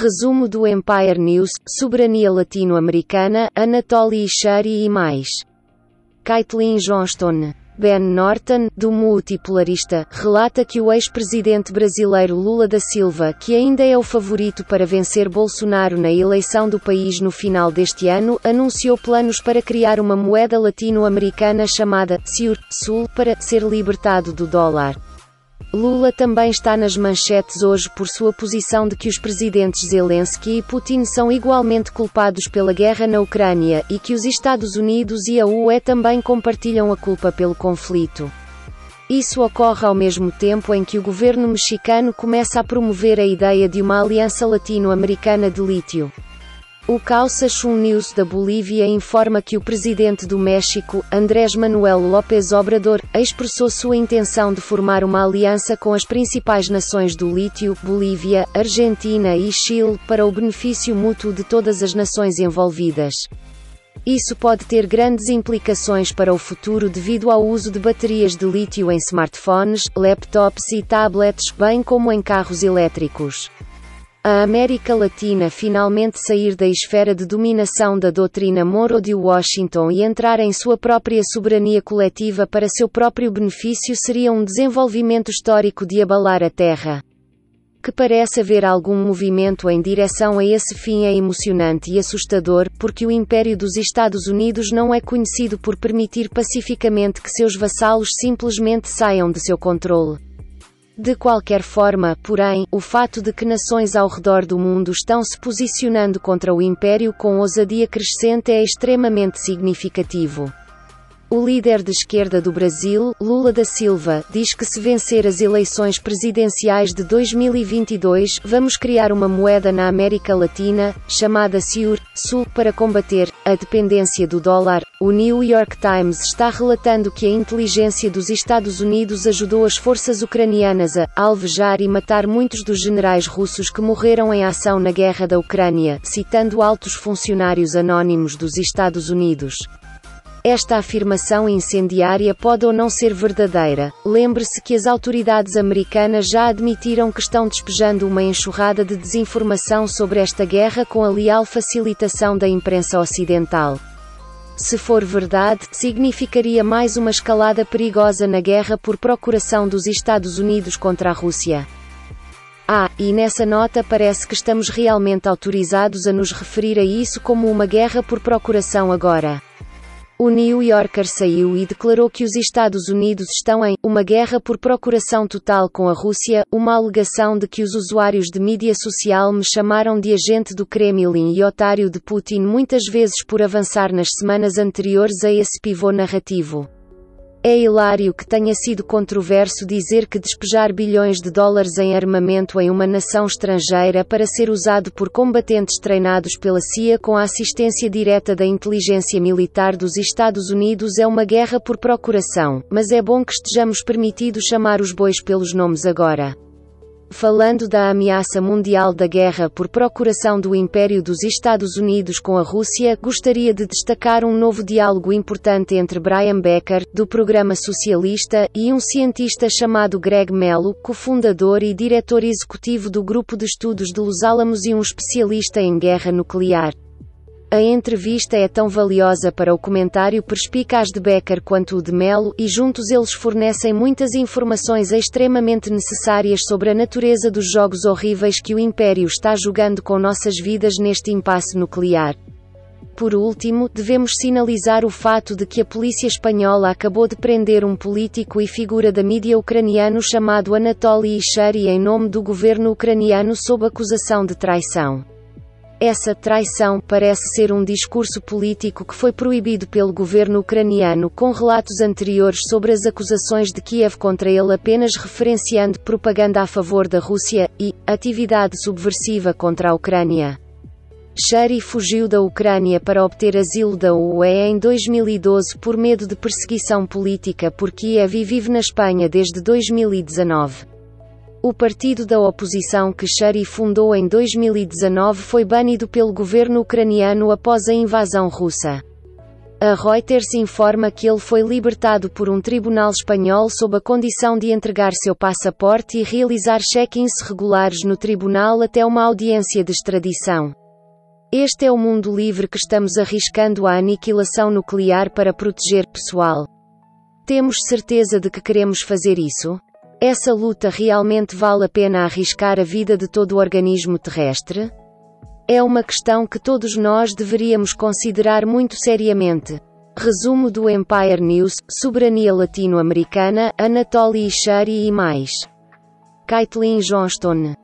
Resumo do Empire News, Soberania Latino-Americana, Anatoly Ishari e mais. Caitlin Johnston. Ben Norton, do Multipolarista, relata que o ex-presidente brasileiro Lula da Silva, que ainda é o favorito para vencer Bolsonaro na eleição do país no final deste ano, anunciou planos para criar uma moeda latino-americana chamada CIUR, Sul, para ser libertado do dólar. Lula também está nas manchetes hoje por sua posição de que os presidentes Zelensky e Putin são igualmente culpados pela guerra na Ucrânia e que os Estados Unidos e a UE também compartilham a culpa pelo conflito. Isso ocorre ao mesmo tempo em que o governo mexicano começa a promover a ideia de uma aliança latino-americana de lítio. O Calçachum News da Bolívia informa que o presidente do México, Andrés Manuel López Obrador, expressou sua intenção de formar uma aliança com as principais nações do lítio, Bolívia, Argentina e Chile, para o benefício mútuo de todas as nações envolvidas. Isso pode ter grandes implicações para o futuro devido ao uso de baterias de lítio em smartphones, laptops e tablets, bem como em carros elétricos a América Latina finalmente sair da esfera de dominação da doutrina Moro de Washington e entrar em sua própria soberania coletiva para seu próprio benefício seria um desenvolvimento histórico de abalar a Terra. Que parece haver algum movimento em direção a esse fim é emocionante e assustador, porque o Império dos Estados Unidos não é conhecido por permitir pacificamente que seus vassalos simplesmente saiam de seu controle. De qualquer forma, porém, o fato de que nações ao redor do mundo estão se posicionando contra o Império com ousadia crescente é extremamente significativo. O líder de esquerda do Brasil, Lula da Silva, diz que se vencer as eleições presidenciais de 2022, vamos criar uma moeda na América Latina, chamada CIUR, Sul, para combater a dependência do dólar. O New York Times está relatando que a inteligência dos Estados Unidos ajudou as forças ucranianas a alvejar e matar muitos dos generais russos que morreram em ação na guerra da Ucrânia, citando altos funcionários anônimos dos Estados Unidos. Esta afirmação incendiária pode ou não ser verdadeira. Lembre-se que as autoridades americanas já admitiram que estão despejando uma enxurrada de desinformação sobre esta guerra com a leal facilitação da imprensa ocidental. Se for verdade, significaria mais uma escalada perigosa na guerra por procuração dos Estados Unidos contra a Rússia. Ah, e nessa nota parece que estamos realmente autorizados a nos referir a isso como uma guerra por procuração agora. O New Yorker saiu e declarou que os Estados Unidos estão em uma guerra por procuração total com a Rússia, uma alegação de que os usuários de mídia social me chamaram de agente do Kremlin e otário de Putin muitas vezes por avançar nas semanas anteriores a esse pivô narrativo. É hilário que tenha sido controverso dizer que despejar bilhões de dólares em armamento em uma nação estrangeira para ser usado por combatentes treinados pela CIA com a assistência direta da inteligência militar dos Estados Unidos é uma guerra por procuração, mas é bom que estejamos permitidos chamar os bois pelos nomes agora. Falando da ameaça mundial da guerra por procuração do Império dos Estados Unidos com a Rússia, gostaria de destacar um novo diálogo importante entre Brian Becker, do programa socialista, e um cientista chamado Greg Mello, cofundador e diretor executivo do Grupo de Estudos de Los Alamos e um especialista em guerra nuclear. A entrevista é tão valiosa para o comentário perspicaz de Becker quanto o de Melo, e juntos eles fornecem muitas informações extremamente necessárias sobre a natureza dos jogos horríveis que o Império está jogando com nossas vidas neste impasse nuclear. Por último, devemos sinalizar o fato de que a polícia espanhola acabou de prender um político e figura da mídia ucraniano chamado Anatoly Ishari em nome do governo ucraniano sob acusação de traição. Essa traição parece ser um discurso político que foi proibido pelo governo ucraniano com relatos anteriores sobre as acusações de Kiev contra ele apenas referenciando propaganda a favor da Rússia e atividade subversiva contra a Ucrânia. Shari fugiu da Ucrânia para obter asilo da UE em 2012 por medo de perseguição política por Kiev e vive na Espanha desde 2019. O partido da oposição que Shari fundou em 2019 foi banido pelo governo ucraniano após a invasão russa. A Reuters informa que ele foi libertado por um tribunal espanhol sob a condição de entregar seu passaporte e realizar check-ins regulares no tribunal até uma audiência de extradição. Este é o mundo livre que estamos arriscando a aniquilação nuclear para proteger pessoal. Temos certeza de que queremos fazer isso? Essa luta realmente vale a pena arriscar a vida de todo o organismo terrestre? É uma questão que todos nós deveríamos considerar muito seriamente. Resumo do Empire News, Soberania Latino-Americana, Anatoly Ishari e mais. Caitlin Johnston